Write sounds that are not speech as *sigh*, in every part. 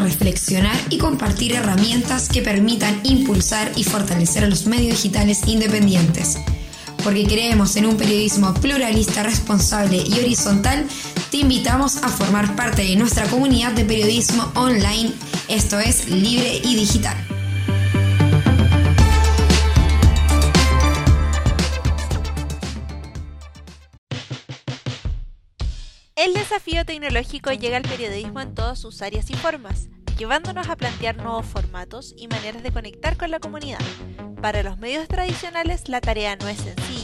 reflexionar y compartir herramientas que permitan impulsar y fortalecer a los medios digitales independientes. Porque creemos en un periodismo pluralista, responsable y horizontal, te invitamos a formar parte de nuestra comunidad de periodismo online, esto es Libre y Digital. El desafío tecnológico llega al periodismo en todas sus áreas y formas, llevándonos a plantear nuevos formatos y maneras de conectar con la comunidad. Para los medios tradicionales la tarea no es sencilla,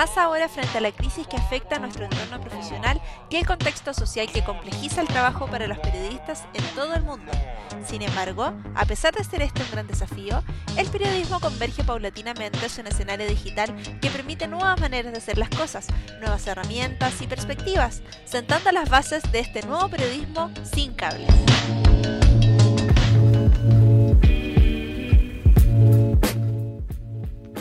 más ahora frente a la crisis que afecta a nuestro entorno profesional y el contexto social que complejiza el trabajo para los periodistas en todo el mundo. Sin embargo, a pesar de ser este un gran desafío, el periodismo converge paulatinamente hacia un escenario digital que permite nuevas maneras de hacer las cosas, nuevas herramientas y perspectivas, sentando las bases de este nuevo periodismo sin cables.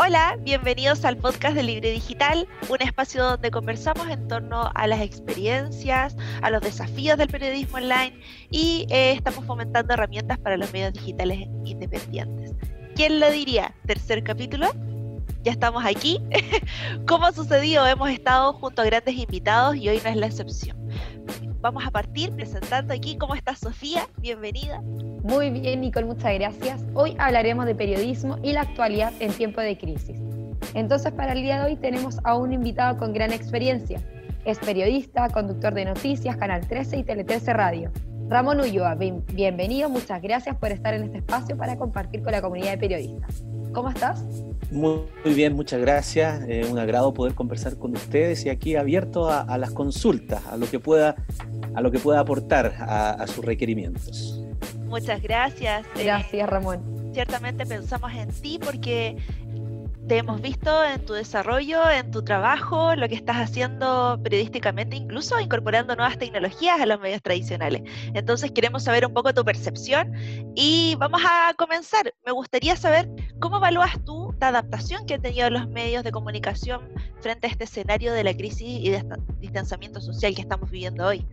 Hola, bienvenidos al podcast de Libre Digital, un espacio donde conversamos en torno a las experiencias, a los desafíos del periodismo online y eh, estamos fomentando herramientas para los medios digitales independientes. ¿Quién lo diría? Tercer capítulo. Ya estamos aquí. *laughs* Como ha sucedido, hemos estado junto a grandes invitados y hoy no es la excepción. Vamos a partir presentando aquí cómo está Sofía. Bienvenida. Muy bien, Nicole, muchas gracias. Hoy hablaremos de periodismo y la actualidad en tiempo de crisis. Entonces, para el día de hoy tenemos a un invitado con gran experiencia. Es periodista, conductor de noticias, Canal 13 y Tele 13 Radio. Ramón Ulloa, bienvenido, muchas gracias por estar en este espacio para compartir con la comunidad de periodistas. ¿Cómo estás? Muy, bien, muchas gracias. Eh, un agrado poder conversar con ustedes y aquí abierto a, las consultas, a lo que pueda, a lo que pueda aportar a sus requerimientos. Muchas gracias. Eh, gracias, Ramón. Ciertamente pensamos en ti porque te hemos visto en tu desarrollo, en tu trabajo, lo que estás haciendo periodísticamente, incluso incorporando nuevas tecnologías a los medios tradicionales. Entonces queremos saber un poco tu percepción y vamos a comenzar. Me gustaría saber cómo evalúas tú la adaptación que han tenido los medios de comunicación frente a este escenario de la crisis y de distanciamiento social que estamos viviendo hoy.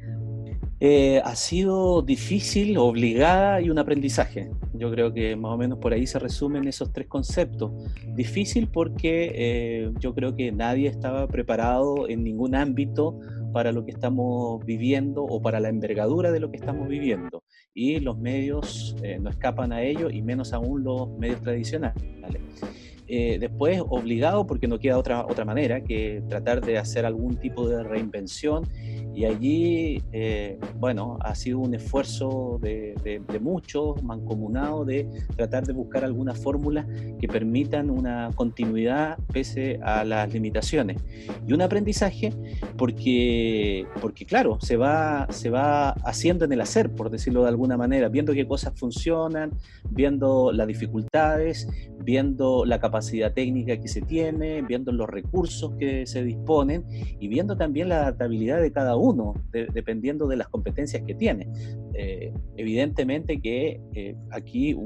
Eh, ha sido difícil, obligada y un aprendizaje. Yo creo que más o menos por ahí se resumen esos tres conceptos. Difícil porque eh, yo creo que nadie estaba preparado en ningún ámbito para lo que estamos viviendo o para la envergadura de lo que estamos viviendo. Y los medios eh, no escapan a ello y menos aún los medios tradicionales. Después, obligado porque no queda otra, otra manera que tratar de hacer algún tipo de reinvención y allí, eh, bueno, ha sido un esfuerzo de, de, muchos, mancomunado, de tratar de buscar algunas fórmulas que permitan una continuidad pese a las limitaciones. Y un aprendizaje porque, porque claro, se va, se va haciendo en el hacer, por decirlo de alguna manera, viendo qué cosas funcionan, viendo las dificultades, viendo la capacidad técnica que se tiene, viendo los recursos que se disponen y viendo también la adaptabilidad de cada uno uno, dependiendo de las competencias que tiene. Eh, evidentemente que eh, aquí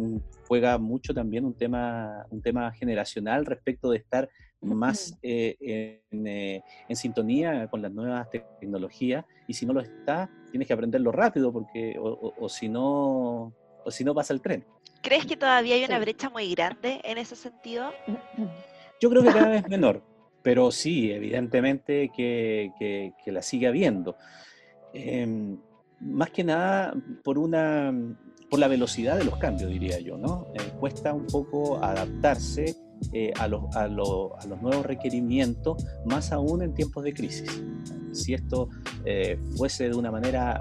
juega mucho también un tema, un tema generacional respecto de estar más eh, en, sintonía con las nuevas tecnologías y si no lo está, tienes que aprenderlo rápido porque o, si no o si no pasa el tren. ¿Crees que todavía hay una brecha muy grande en ese sentido? Yo creo que cada vez menor pero sí, evidentemente que, la sigue habiendo. Em, más que nada por una por la velocidad de los cambios, diría yo, ¿no? Eh, cuesta un poco adaptarse eh, a, los, a, los nuevos requerimientos, más aún en tiempos de crisis. Si esto eh, fuese de una manera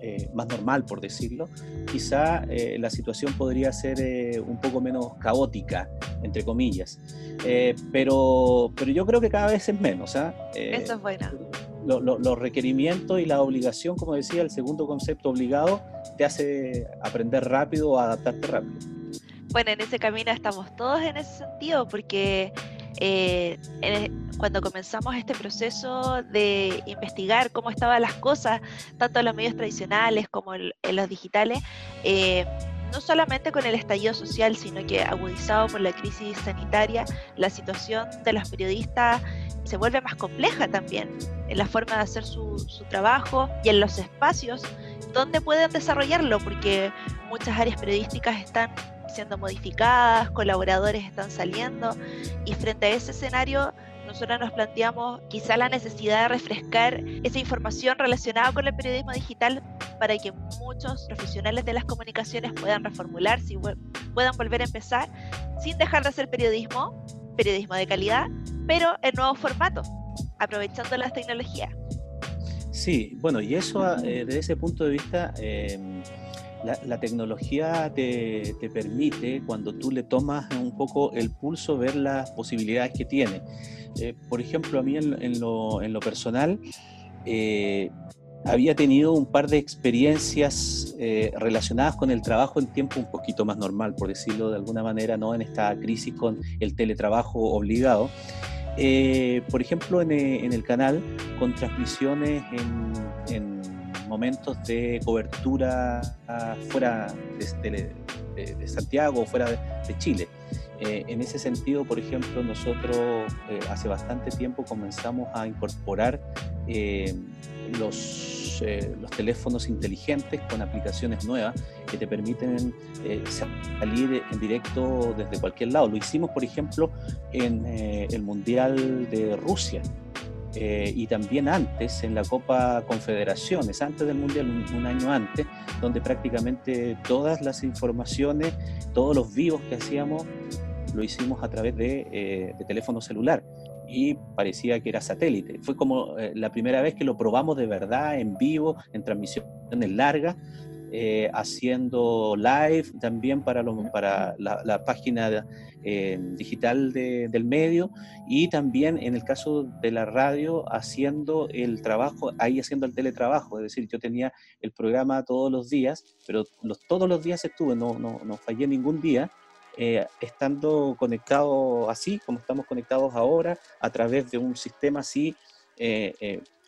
eh, más normal, por decirlo, quizá eh, la situación podría ser eh, un poco menos caótica, entre comillas. pero, pero yo creo que cada vez es menos. ¿ah? Eso es bueno. los requerimientos y la obligación, como decía, el segundo concepto obligado, te hace aprender rápido o adaptarte rápido. Bueno, en ese camino estamos todos en ese sentido, porque eh, cuando comenzamos este proceso de investigar cómo estaban las cosas, tanto en los medios tradicionales como en, los digitales, eh, no solamente con el estallido social, sino que agudizado por la crisis sanitaria, la situación de los periodistas se vuelve más compleja también en la forma de hacer su trabajo y en los espacios donde pueden desarrollarlo, porque muchas áreas periodísticas están siendo modificadas, colaboradores están saliendo y frente a ese escenario nosotros nos planteamos quizá la necesidad de refrescar esa información relacionada con el periodismo digital para que muchos profesionales de las comunicaciones puedan reformularse y puedan volver a empezar sin dejar de hacer periodismo, periodismo de calidad, pero en nuevo formato, aprovechando las tecnologías. Sí, bueno, y eso eh, desde ese punto de vista... Em, la, tecnología te, permite, cuando tú le tomas un poco el pulso, ver las posibilidades que tiene. Eh, por ejemplo, a mí en, lo, personal, eh, había tenido un par de experiencias eh, relacionadas con el trabajo en tiempo un poquito más normal, por decirlo de alguna manera, no en esta crisis con el teletrabajo obligado. por ejemplo, en, el canal, con transmisiones en momentos de cobertura fuera de, Santiago o fuera de, Chile. Eh, en ese sentido, por ejemplo, nosotros eh, hace bastante tiempo comenzamos a incorporar eh, los, los, teléfonos inteligentes con aplicaciones nuevas que te permiten salir en directo desde cualquier lado. Lo hicimos, por ejemplo, en el Mundial de Rusia. Eh, y también antes en la Copa Confederaciones, antes del Mundial, un, año antes, donde prácticamente todas las informaciones, todos los vivos que hacíamos, lo hicimos a través de, eh, teléfono celular y parecía que era satélite. Fue como eh, la primera vez que lo probamos de verdad en vivo, en transmisiones largas, eh, haciendo live también para, para la, página eh, digital del medio y también en el caso de la radio haciendo el trabajo, ahí haciendo el teletrabajo, es decir, yo tenía el programa todos los días, pero los, todos los días estuve, no, no, no fallé ningún día. Eh, estando conectado así, como estamos conectados ahora, a través de un sistema así,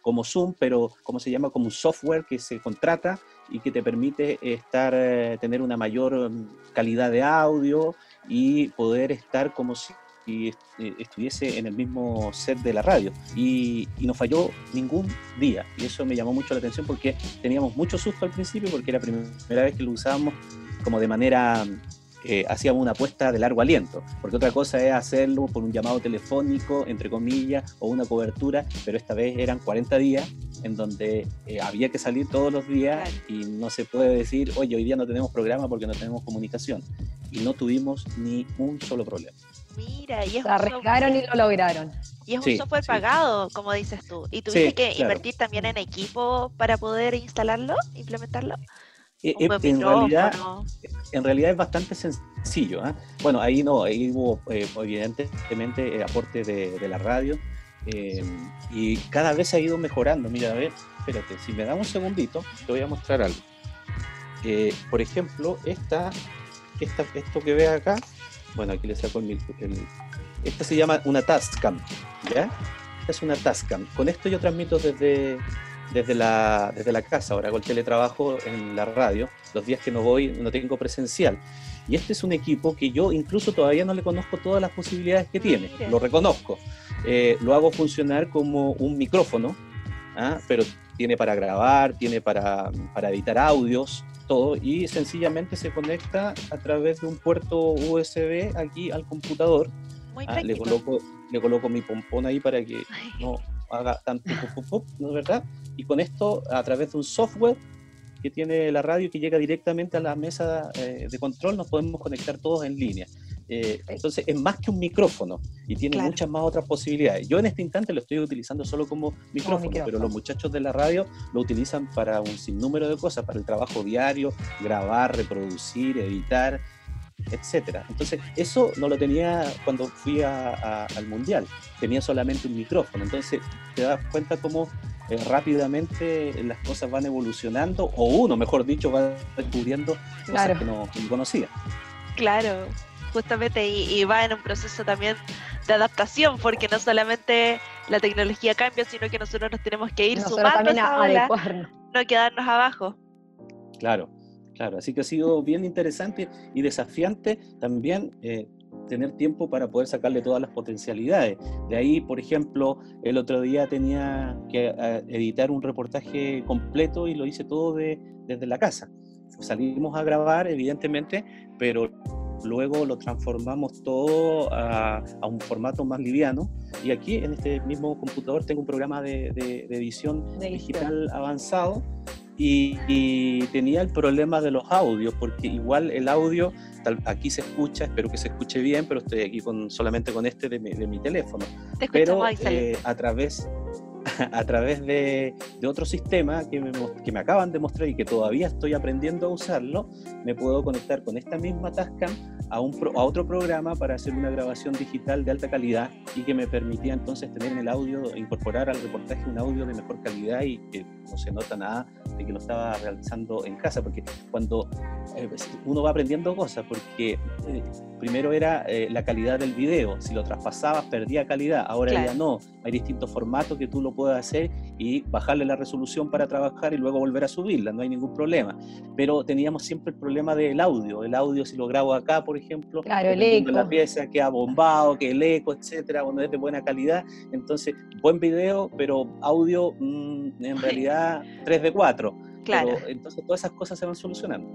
como Zoom, pero como se llama, como un software que se contrata y que te permite estar, eh, tener una mayor mm, calidad de audio y poder estar como si eh, estuviese en el mismo set de la radio. Y, no falló ningún día. Y eso me llamó mucho la atención porque teníamos mucho susto al principio porque era la primera vez que lo usábamos como de manera eh, hacíamos una apuesta de largo aliento, porque otra cosa es hacerlo por un llamado telefónico, entre comillas, o una cobertura, pero esta vez eran 40 días en donde eh, había que salir todos los días y no se puede decir, oye, hoy día no tenemos programa porque no tenemos comunicación. Y no tuvimos ni un solo problema. Mira, y es Se arriesgaron y lo lograron. Y es un software pagado, como dices tú. ¿Y tuviste que invertir también en equipo para poder instalarlo, implementarlo? Eh, eh, en, realidad, en realidad es bastante sencillo. ¿ah? Bueno, ahí no, ahí hubo evidentemente aporte de, de, la radio y cada vez ha ido mejorando. Mira, a ver, espérate, si me da un segundito, te voy a mostrar algo. Eh, por ejemplo, esta, esta, esto que ve acá, bueno, aquí le saco el, el, esta se llama una Tascam, ¿ya? Esta es una Tascam. Con esto yo transmito desde, desde, la, desde la casa, ahora hago el teletrabajo en la radio, los días que no voy no tengo presencial. Y este es un equipo que yo incluso todavía no le conozco todas las posibilidades que tiene, lo reconozco. Eh, lo hago funcionar como un micrófono, ¿ah? pero tiene para grabar, tiene para, para editar audios, todo, y sencillamente se conecta a través de un puerto USB aquí al computador. ¿ah? le, coloco, le coloco mi pompón ahí para que no haga tanto ¿no es verdad? Y con esto, a través de un software, que tiene la radio que llega directamente a la mesa eh, de control, nos podemos conectar todos en línea. Eh, entonces es más que un micrófono y tiene muchas más otras posibilidades. Yo en este instante lo estoy utilizando solo como micrófono, pero los muchachos de la radio lo utilizan para un sinnúmero de cosas, para el trabajo diario, grabar, reproducir, editar, etcétera. Entonces eso no lo tenía cuando fui al mundial, tenía solamente un micrófono. Entonces te das cuenta cómo eh, rápidamente las cosas van evolucionando, o uno, mejor dicho, va descubriendo cosas que, no, conocía. Claro, justamente, y, va en un proceso también de adaptación, porque no solamente la tecnología cambia, sino que nosotros nos tenemos que ir sumando a esa no quedarnos abajo. Claro, Claro, así que ha sido bien interesante y desafiante también eh, tener tiempo para poder sacarle todas las potencialidades. De ahí, por ejemplo, el otro día tenía que eh, editar un reportaje completo y lo hice todo desde la casa. Salimos a grabar, evidentemente, pero luego lo transformamos todo a, un formato más liviano. Y aquí en este mismo computador tengo un programa de, edición digital avanzado y, tenía el problema de los audios, porque igual el audio, aquí se escucha, espero que se escuche bien, pero estoy aquí con, solamente con este de mi, teléfono. pero eh, a través *laughs* a través de, otro sistema que me, que me, acaban de mostrar y que todavía estoy aprendiendo a usarlo, me puedo conectar con esta misma Tascam a, un a otro programa para hacer una grabación digital de alta calidad y que me permitía entonces tener en el audio, incorporar al reportaje un audio de mejor calidad y que no se nota nada de que lo estaba realizando en casa, porque cuando eh, pues, uno va aprendiendo cosas, porque eh, primero era eh, la calidad del video, si lo traspasabas perdía calidad, ahora ya no, hay distintos formatos que tú lo puedes hacer y bajarle la resolución para trabajar y luego volver a subirla, no hay ningún problema. Pero teníamos siempre el problema del audio, el audio si lo grabo acá, por ejemplo, claro, el eco. la pieza queda bombado, que el eco, etcétera, cuando es de buena calidad, entonces buen video, pero audio mm, en *laughs* realidad 3 de 4. Claro. entonces todas esas cosas se van solucionando.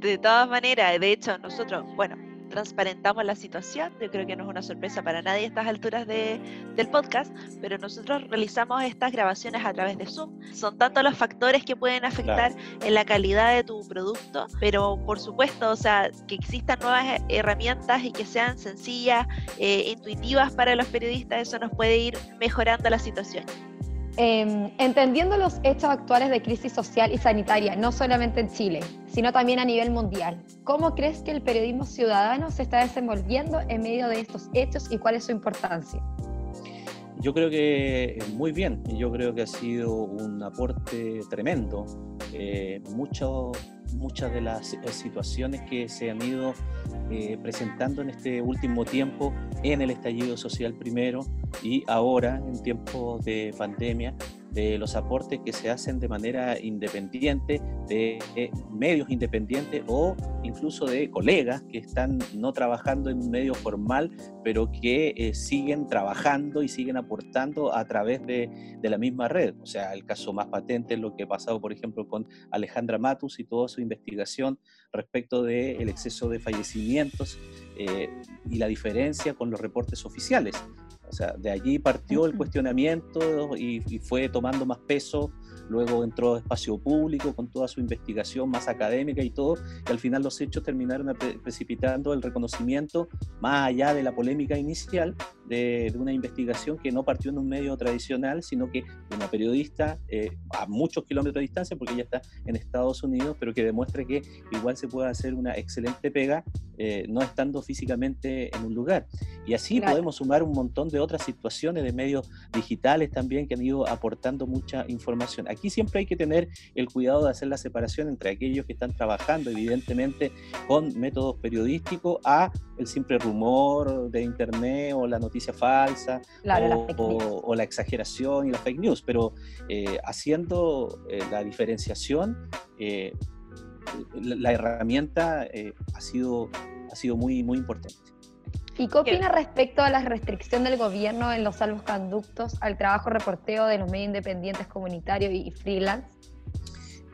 De todas maneras, de hecho, nosotros, bueno, transparentamos la situación. Yo creo que no es una sorpresa para nadie a estas alturas de, del podcast, pero nosotros realizamos estas grabaciones a través de Zoom. Son tantos los factores que pueden afectar en la calidad de tu producto, pero por supuesto, o sea, que existan nuevas herramientas y que sean sencillas, e intuitivas para los periodistas, eso nos puede ir mejorando la situación. Em, entendiendo los hechos actuales de crisis social y sanitaria, no solamente en Chile, sino también a nivel mundial, ¿cómo crees que el periodismo ciudadano se está desenvolviendo en medio de estos hechos y cuál es su importancia? Yo creo que muy bien, yo creo que ha sido un aporte tremendo. Eh, muchas de las eh, situaciones que se han ido eh, presentando en este último tiempo en el estallido social primero y ahora en tiempos de pandemia de los aportes que se hacen de manera independiente, de medios independientes o incluso de colegas que están no trabajando en un medio formal, pero que eh, siguen trabajando y siguen aportando a través de, de, la misma red. O sea, el caso más patente es lo que ha pasado, por ejemplo, con Alejandra Matus y toda su investigación respecto del exceso de fallecimientos eh, y la diferencia con los reportes oficiales. O sea, de allí partió el cuestionamiento y, y fue tomando más peso luego entró a espacio público con toda su investigación más académica y todo, y al final los hechos terminaron precipitando el reconocimiento, más allá de la polémica inicial, de, una investigación que no partió en un medio tradicional, sino que de una periodista eh, a muchos kilómetros de distancia, porque ella está en Estados Unidos, pero que demuestra que igual se puede hacer una excelente pega eh, no estando físicamente en un lugar. Y así podemos sumar un montón de otras situaciones de medios digitales también que han ido aportando mucha información. Aquí siempre hay que tener el cuidado de hacer la separación entre aquellos que están trabajando evidentemente con métodos periodísticos a el simple rumor de internet o la noticia falsa o, la exageración y la fake news, pero eh, haciendo eh, la diferenciación, eh, la, herramienta ha, sido, ha sido muy, muy importante. ¿Y qué opina respecto a la restricción del gobierno en los salvoconductos al trabajo reporteo de los medios independientes comunitarios y freelance?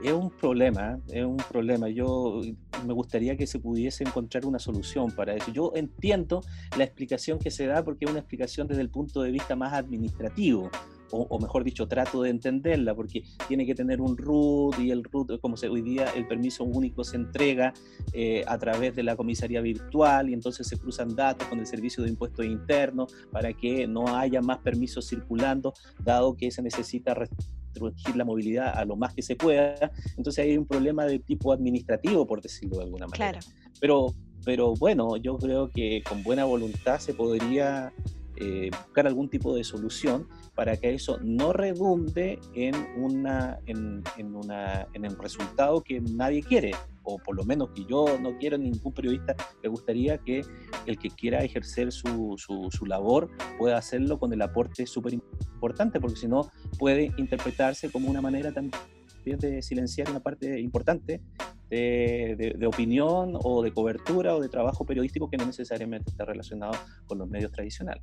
Es un problema, es un problema. Yo me gustaría que se pudiese encontrar una solución para eso. Yo entiendo la explicación que se da porque es una explicación desde el punto de vista más administrativo o, mejor dicho, trato de entenderla, porque tiene que tener un root y el root, como se, hoy día el permiso único se entrega eh, a través de la comisaría virtual y entonces se cruzan datos con el servicio de impuestos internos para que no haya más permisos circulando, dado que se necesita restringir la movilidad a lo más que se pueda. Entonces hay un problema de tipo administrativo, por decirlo de alguna manera. Claro. Pero, pero bueno, yo creo que con buena voluntad se podría eh, buscar algún tipo de solución para que eso no redunde en, una, en, en, una, en el resultado que nadie quiere, o por lo menos que yo no quiero, ningún periodista le gustaría que el que quiera ejercer su, su, su labor pueda hacerlo con el aporte súper importante, porque si no puede interpretarse como una manera también de silenciar una parte importante de, de, opinión o de cobertura o de trabajo periodístico que no necesariamente está relacionado con los medios tradicionales.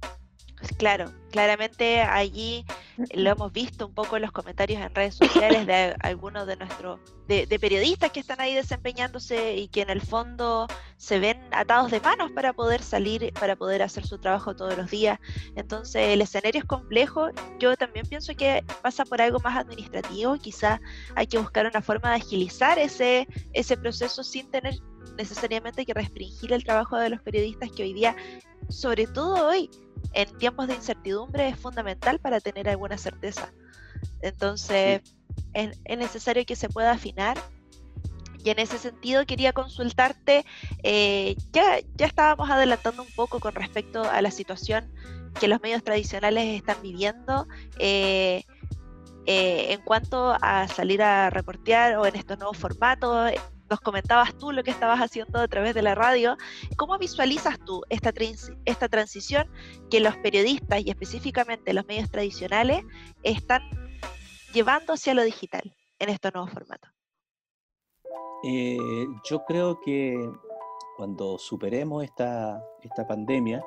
Claro, claramente allí lo hemos visto un poco en los comentarios en redes sociales de algunos de nuestros de, periodistas que están ahí desempeñándose y que en el fondo se ven atados de manos para poder salir, para poder hacer su trabajo todos los días. Entonces el escenario es complejo. Yo también pienso que pasa por algo más administrativo. Quizás hay que buscar una forma de agilizar ese, ese proceso sin tener necesariamente que restringir el trabajo de los periodistas que hoy día, sobre todo hoy, en tiempos de incertidumbre es fundamental para tener alguna certeza. Entonces, es, necesario que se pueda afinar. Y en ese sentido quería consultarte, eh, ya, ya estábamos adelantando un poco con respecto a la situación que los medios tradicionales están viviendo. Eh, eh, en cuanto a salir a reportear o en estos nuevos formatos, nos comentabas tú lo que estabas haciendo a través de la radio. ¿Cómo visualizas tú esta, transición que los periodistas y específicamente los medios tradicionales están llevando hacia lo digital en estos nuevos formatos? Eh, yo creo que cuando superemos esta, esta pandemia,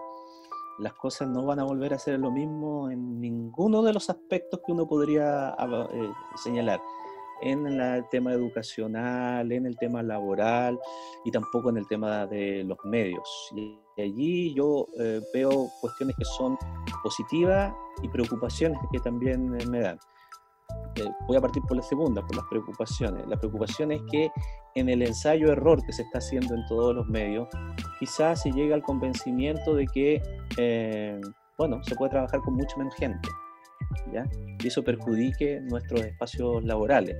las cosas no van a volver a ser lo mismo en ninguno de los aspectos que uno podría eh, señalar en el tema educacional, en el tema laboral y tampoco en el tema de los medios. Y allí yo eh, veo cuestiones que son positivas y preocupaciones que también eh, me dan. Eh, voy a partir por la segunda, por las preocupaciones. La preocupación es que en el ensayo-error que se está haciendo en todos los medios, quizás se llega al convencimiento de que, bueno, se puede trabajar con mucha menos gente y eso perjudique nuestros espacios laborales.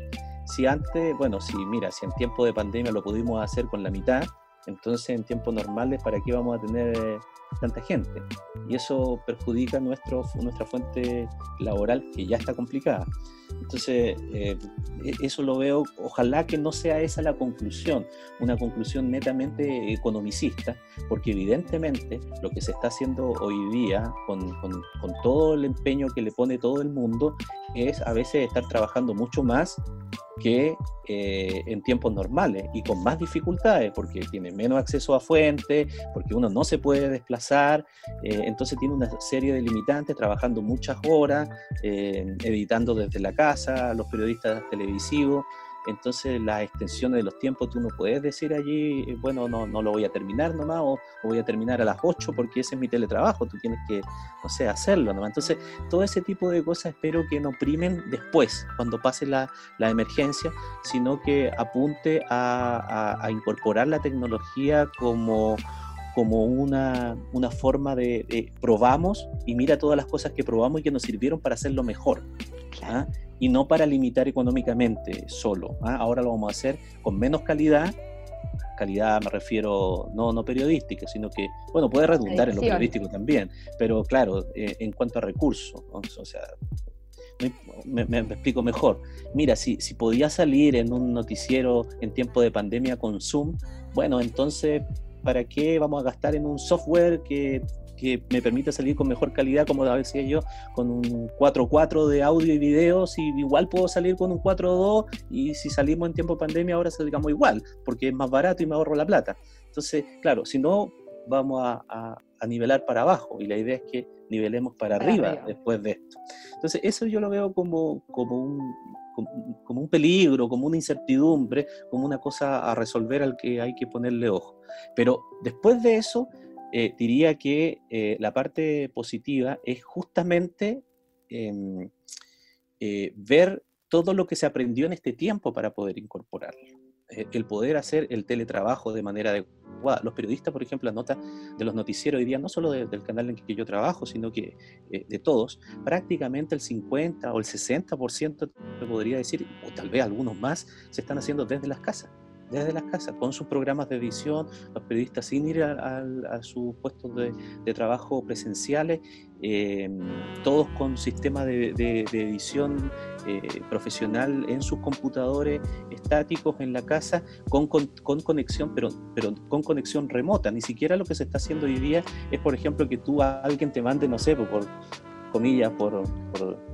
Si antes, bueno, si mira, si en tiempo de pandemia lo pudimos hacer con la mitad, entonces en tiempos normales, ¿para qué vamos a tener eh, tanta gente? Y eso perjudica nuestro, nuestra fuente laboral que ya está complicada. Entonces, eh, e-, eso lo veo, ojalá que no sea esa la conclusión, una conclusión netamente economicista, porque evidentemente lo que se está haciendo hoy día con, con, con todo el empeño que le pone todo el mundo es a veces estar trabajando mucho más que eh, en tiempos normales y con más dificultades porque tiene menos acceso a fuentes, porque uno no se puede desplazar, eh, entonces tiene una serie de limitantes, trabajando muchas horas, eh, editando desde la casa, los periodistas televisivos, entonces las extensiones de los tiempos tú no puedes decir allí, eh, bueno, no, no lo voy a terminar nomás o, voy a terminar a las 8 porque ese es mi teletrabajo, tú tienes que, no sé, hacerlo nomás. Entonces todo ese tipo de cosas espero que no primen después, cuando pase la, la emergencia, sino que apunte a, incorporar la tecnología como como una, una forma de, probamos y mira todas las cosas que probamos y que nos sirvieron para hacerlo mejor. ¿ah? y no para limitar económicamente solo. ¿ah? Ahora lo vamos a hacer con menos calidad, calidad me refiero no, no periodística, sino que, bueno, puede redundar en lo periodístico también, pero claro, eh, en cuanto a recursos, o sea, me, me, explico mejor. Mira, si, si podía salir en un noticiero en tiempo de pandemia con Zoom, bueno, entonces, ¿para qué vamos a gastar en un software que que me permite salir con mejor calidad, como decía yo, con un 4.4 de audio y video, si igual puedo salir con un 4.2 y si salimos en tiempo de pandemia ahora salgamos igual, porque es más barato y me ahorro la plata. Entonces, claro, si no, vamos a, nivelar para abajo y la idea es que nivelemos para, arriba, después de esto. Entonces, eso yo lo veo como, como un, como, un peligro, como una incertidumbre, como una cosa a resolver al que hay que ponerle ojo. Pero después de eso, eh, diría que eh, la parte positiva es justamente em, eh, ver todo lo que se aprendió en este tiempo para poder incorporarlo. el poder hacer el teletrabajo de manera adecuada. Los periodistas, por ejemplo, la nota de los noticieros hoy día, no solo del canal en que yo trabajo, sino que de todos, prácticamente el 50 o el 60%, podría decir, o tal vez algunos más, se están haciendo desde las casas desde las casas, con sus programas de edición, los periodistas sin ir a, sus puestos de, trabajo presenciales, em, todos con sistemas de, edición eh, profesional en sus computadores estáticos en la casa, con, conexión, pero, con conexión remota. Ni siquiera lo que se está haciendo hoy día es, por ejemplo, que tú a alguien te mande, no sé, por, comillas, por,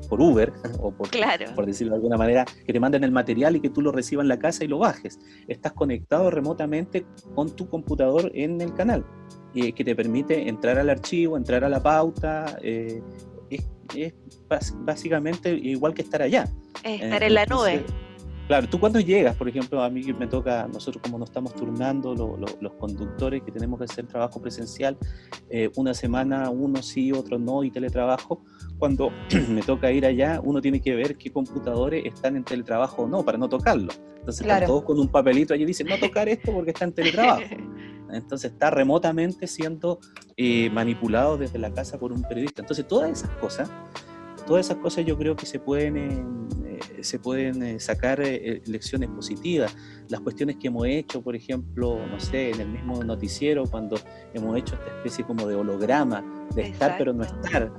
por, Uber, o por, por decirlo de alguna manera, que te manden el material y que tú lo recibas en la casa y lo bajes. Estás conectado remotamente con tu computador en el canal, y que te permite entrar al archivo, entrar a la pauta. Eh, es, básicamente igual que estar allá. Estar en la nube. Claro, tú cuando llegas, por ejemplo, a mí me toca, nosotros como nos estamos turnando, los conductores que tenemos que hacer trabajo presencial, eh, una semana uno sí, otro no, y teletrabajo, cuando *clears throat* me toca ir allá, uno tiene que ver qué computadores están en teletrabajo o no, para no tocarlo. Entonces están todos con un papelito allí y dicen, no tocar esto porque está en teletrabajo. *laughs* Entonces está remotamente siendo eh, manipulado desde la casa por un periodista. Entonces todas esas cosas, todas esas cosas yo creo que se pueden... Eh, se pueden eh, sacar eh, lecciones positivas. Las cuestiones que hemos hecho, por ejemplo, no sé, en el mismo noticiero, cuando hemos hecho esta especie como de holograma, de estar pero no estar,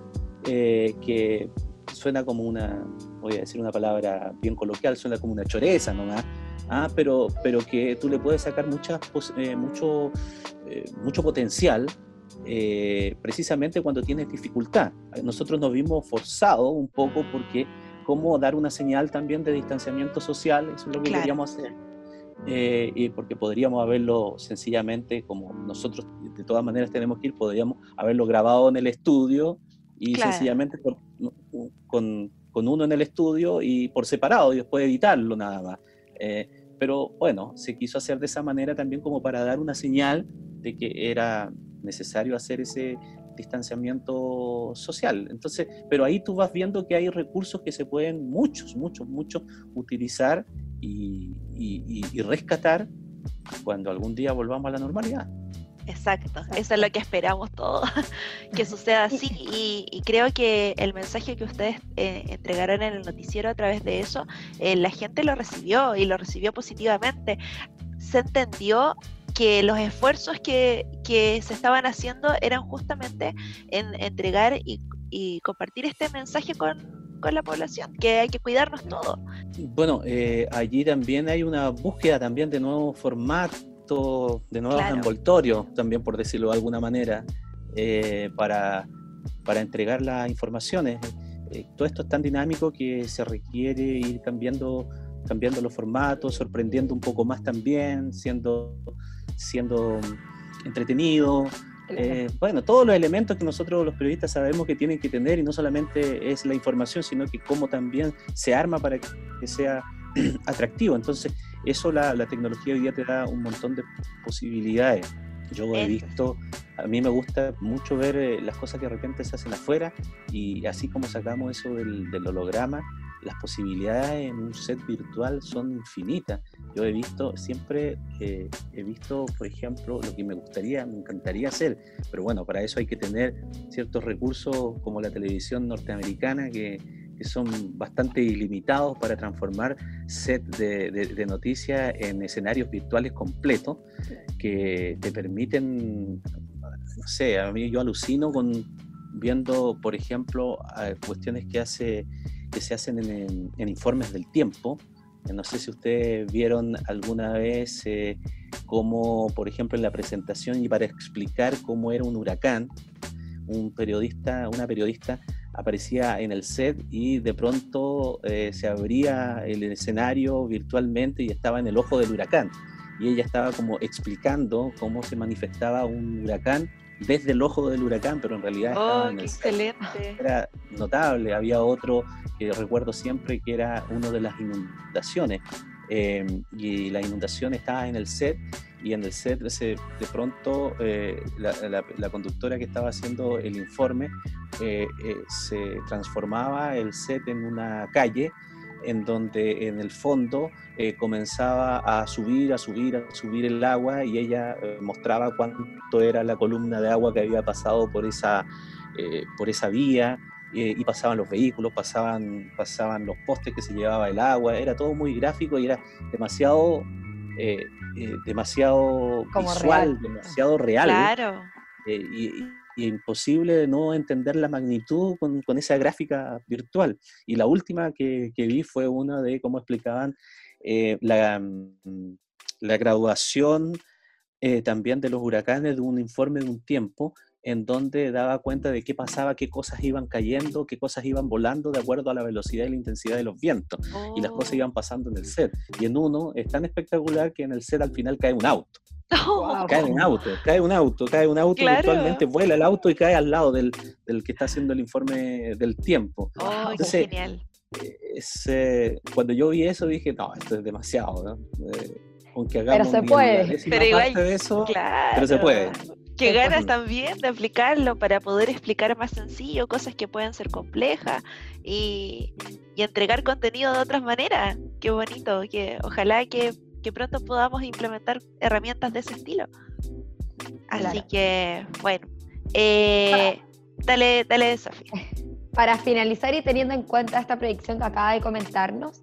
eh, que suena como una, voy a decir una palabra bien coloquial, suena como una choreza nomás, ah, pero, pero que tú le puedes sacar muchas, mucho, mucho potencial precisamente cuando tienes dificultad. Nosotros nos vimos forzados un poco porque cómo dar una señal también de distanciamiento social, eso es lo que queríamos hacer. Eh, y porque podríamos haberlo sencillamente, como nosotros de todas maneras tenemos que ir, podríamos haberlo grabado en el estudio y sencillamente con, con, uno en el estudio y por separado y después editarlo nada más. Eh, pero bueno, se quiso hacer de esa manera también como para dar una señal de que era necesario hacer ese, distanciamiento social. Entonces, pero ahí tú vas viendo que hay recursos que se pueden, muchos, muchos, muchos, utilizar y, rescatar cuando algún día volvamos a la normalidad. Exacto, eso es lo que esperamos todos, *laughs* que suceda así *laughs* y, creo que el mensaje que ustedes eh, entregaron en el noticiero a través de eso, eh, la gente lo recibió y lo recibió positivamente. Se entendió que los esfuerzos que, se estaban haciendo eran justamente en entregar y, compartir este mensaje con, la población, que hay que cuidarnos todos. Bueno, eh, allí también hay una búsqueda también de nuevos formatos, de nuevos envoltorios, también por decirlo de alguna manera, eh, para, para entregar las informaciones. Eh, todo esto es tan dinámico que se requiere ir cambiando cambiando los formatos, sorprendiendo un poco más también, siendo siendo entretenido. Eh, bueno, todos los elementos que nosotros los periodistas sabemos que tienen que tener y no solamente es la información, sino que cómo también se arma para que sea *clears throat* atractivo. Entonces, eso la, la tecnología hoy día te da un montón de posibilidades. Yo he visto, a mí me gusta mucho ver eh, las cosas que de repente se hacen afuera y así como sacamos eso del, del holograma, las posibilidades en un set virtual son infinitas. Yo he visto, siempre eh, he visto, por ejemplo, lo que me gustaría, me encantaría hacer, pero bueno, para eso hay que tener ciertos recursos como la televisión norteamericana que, que son bastante ilimitados para transformar set de, de, noticias en escenarios virtuales completos que te permiten, no sé, a mí yo alucino con viendo, por ejemplo, cuestiones que hace que se hacen en, informes del tiempo. Eh, no sé si ustedes vieron alguna vez eh, cómo, por ejemplo, en la presentación y para explicar cómo era un huracán, un periodista, una periodista aparecía en el set y de pronto eh, se abría el escenario virtualmente y estaba en el ojo del huracán. Y ella estaba como explicando cómo se manifestaba un huracán desde el ojo del huracán, pero en realidad oh, excelente. era notable. Había otro que recuerdo siempre que era uno de las inundaciones. Em, y la inundación estaba en el set y en el set de pronto eh, la, conductora que estaba haciendo el informe eh, eh, se transformaba el set en una calle en donde en el fondo eh, comenzaba a subir, a subir, a subir el agua y ella eh, mostraba cuánto era la columna de agua que había pasado por esa, eh, por esa vía y pasaban los vehículos, pasaban, pasaban los postes que se llevaba el agua, era todo muy gráfico y era demasiado, demasiado visual, demasiado real. Claro. y, imposible no entender la magnitud con, con, esa gráfica virtual. Y la última que, que vi fue una de cómo explicaban eh, la, mm, la, graduación eh, también de los huracanes de un informe de un tiempo en donde daba cuenta de qué pasaba, qué cosas iban cayendo, qué cosas iban volando de acuerdo a la velocidad y la intensidad de los vientos. Y las cosas iban pasando en el set. Y en uno es tan espectacular que en el set al final cae un auto. Cae un auto, cae un auto, cae un auto, claro. virtualmente vuela el auto y cae al lado del, del que está haciendo el informe del tiempo. Oh, Entonces, genial. Eh, cuando yo vi eso dije, no, esto es demasiado, ¿no? Eh, aunque hagamos pero se puede. Pero igual, de eso, claro. pero se puede. Que ganas también de aplicarlo para poder explicar más sencillo cosas que pueden ser complejas y, y entregar contenido de otras maneras. Qué bonito, que ojalá que que pronto podamos implementar herramientas de ese estilo. Así que, bueno, eh, dale, dale, Sofía. *laughs* Para finalizar y teniendo en cuenta esta predicción que acaba de comentarnos,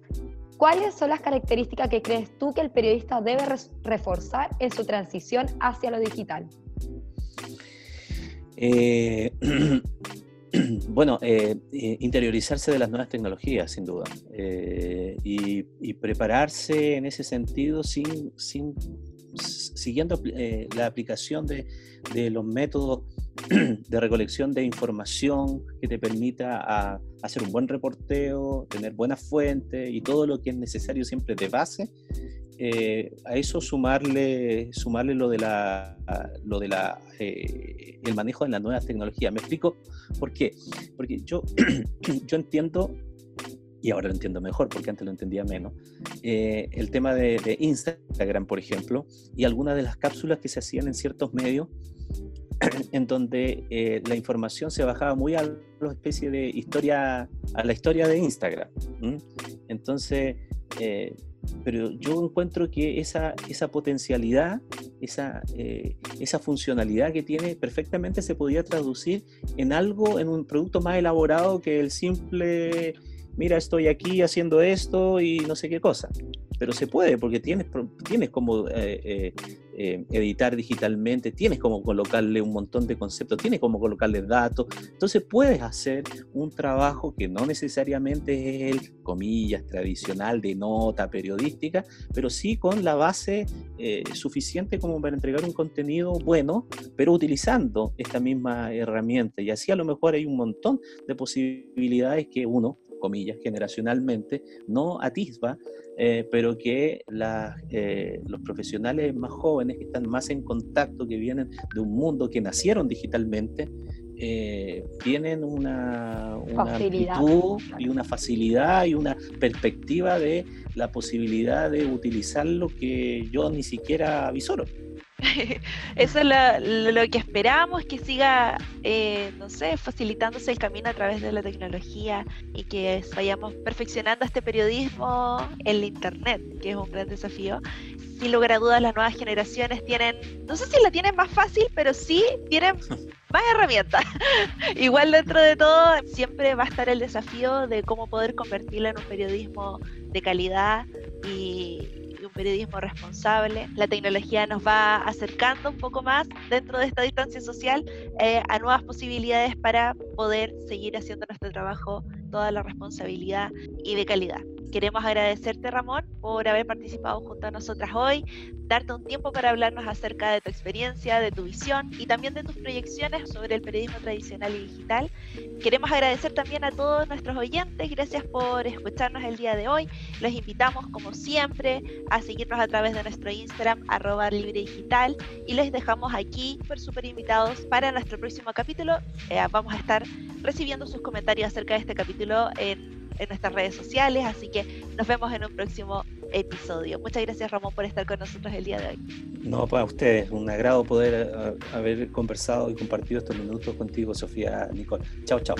¿cuáles son las características que crees tú que el periodista debe reforzar en su transición hacia lo digital? Eh, *clears throat* *clears throat* Bueno, eh, eh, interiorizarse de las nuevas tecnologías, sin duda, eh, y, prepararse en ese sentido sin, siguiendo la aplicación de, los métodos *clears throat* de recolección de información que te permita hacer un buen reporteo, tener buenas fuentes y todo lo que es necesario siempre de base eh, a eso sumarle, sumarle lo de la, lo de la, eh, el manejo de las nuevas tecnologías. ¿Me explico por qué? Porque yo, *clears throat* yo entiendo, y ahora lo entiendo mejor porque antes lo entendía menos, eh, el tema de, Instagram, por ejemplo, y algunas de las cápsulas que se hacían en ciertos medios *clears throat* en donde la información se bajaba muy a la especie de historia, a la historia de Instagram. Entonces, pero yo encuentro que esa, esa potencialidad, esa, eh, esa funcionalidad que tiene perfectamente se podía traducir en algo, en un producto más elaborado que el simple, mira, estoy aquí haciendo esto y no sé qué cosa pero se puede porque tienes, tienes como eh, eh, eh, editar digitalmente, tienes como colocarle un montón de conceptos, tienes como colocarle datos, entonces puedes hacer un trabajo que no necesariamente es el, comillas, tradicional de nota periodística, pero sí con la base suficiente como para entregar un contenido bueno, pero utilizando esta misma herramienta. Y así a lo mejor hay un montón de posibilidades que uno comillas, generacionalmente, no atisba, eh, pero que eh, los profesionales más jóvenes, que están más en contacto, que vienen de un mundo, que nacieron digitalmente, eh, tienen una, una amplitud y una facilidad y una perspectiva de la posibilidad de utilizar lo que yo ni siquiera avisoro. *laughs* Eso es lo, que esperamos, que siga, eh, no sé, facilitándose el camino a través de la tecnología y que vayamos perfeccionando este periodismo en la Internet, que es un gran desafío. Sin lugar a dudas, las nuevas generaciones tienen, no sé si la tienen más fácil, pero sí tienen *laughs* más herramientas. *laughs* Igual dentro de todo, siempre va a estar el desafío de cómo poder convertirlo en un periodismo de calidad y, un periodismo responsable. La tecnología nos va acercando un poco más dentro de esta distancia social eh, a nuevas posibilidades para poder seguir haciendo nuestro trabajo toda la responsabilidad y de calidad. Queremos agradecerte, Ramón, por haber participado junto a nosotras hoy, darte un tiempo para hablarnos acerca de tu experiencia, de tu visión y también de tus proyecciones sobre el periodismo tradicional y digital. Queremos agradecer también a todos nuestros oyentes, gracias por escucharnos el día de hoy. Los invitamos, como siempre, a seguirnos a través de nuestro Instagram, arroba libre digital, y les dejamos aquí súper, súper invitados para nuestro próximo capítulo. Eh, vamos a estar recibiendo sus comentarios acerca de este capítulo en en nuestras redes sociales, así que nos vemos en un próximo episodio. Muchas gracias Ramón por estar con nosotros el día de hoy. No, para ustedes, un agrado poder eh, haber conversado y compartido estos minutos contigo, Sofía Nicole. Chao, chao.